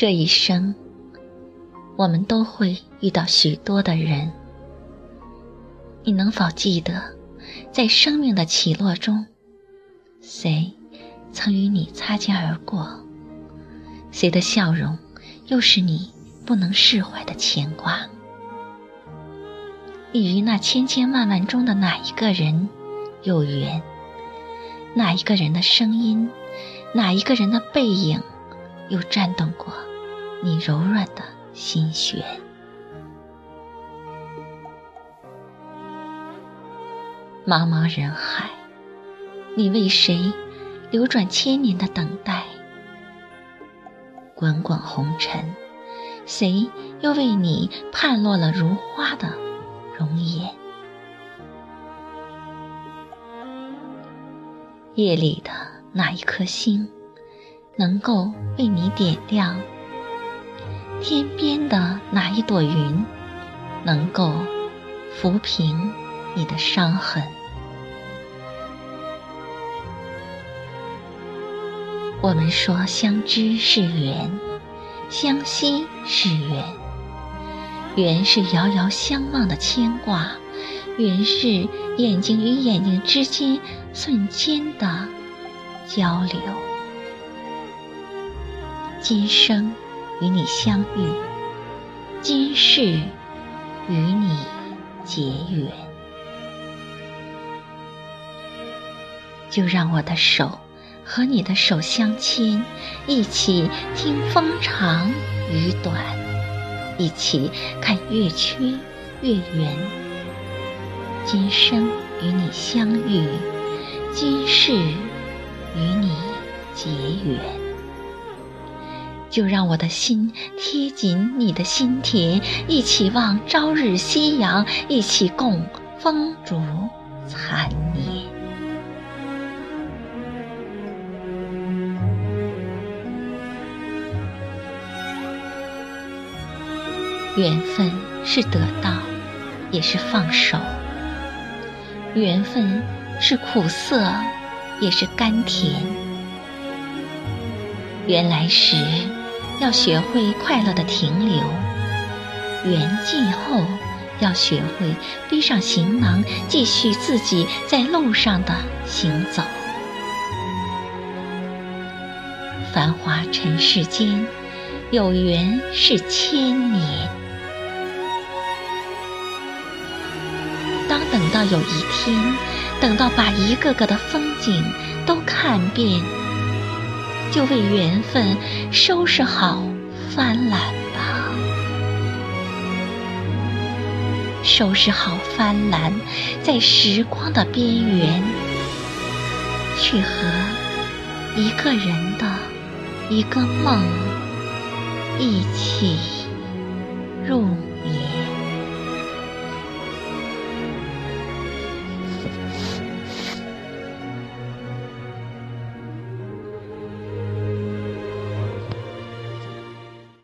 这一生，我们都会遇到许多的人。你能否记得，在生命的起落中，谁曾与你擦肩而过？谁的笑容，又是你不能释怀的牵挂？你与那千千万万中的哪一个人有缘？哪一个人的声音，哪一个人的背影，又颤动过你柔软的心弦？茫茫人海，你为谁流转千年的等待？滚滚红尘，谁又为你盼落了如花的容颜？夜里的那一颗星，能够为你点亮；天边的那一朵云，能够抚平你的伤痕。我们说相知是缘，相惜是缘，缘是遥遥相望的牵挂，缘是眼睛与眼睛之间瞬间的交流。今生与你相遇，今世与你结缘，就让我的手。和你的手相牵，一起听风长雨短，一起看月缺月圆。今生与你相遇，今世与你结缘。就让我的心贴紧你的心田，一起望朝日夕阳，一起共风烛残年。缘分是得到，也是放手；缘分是苦涩，也是甘甜。缘来时，要学会快乐的停留；缘尽后，要学会背上行囊，继续自己在路上的行走。繁华尘世间，有缘是千年。当等到有一天，等到把一个个的风景都看遍，就为缘分收拾好帆缆吧。收拾好帆缆，在时光的边缘，去和一个人的一个梦一起入。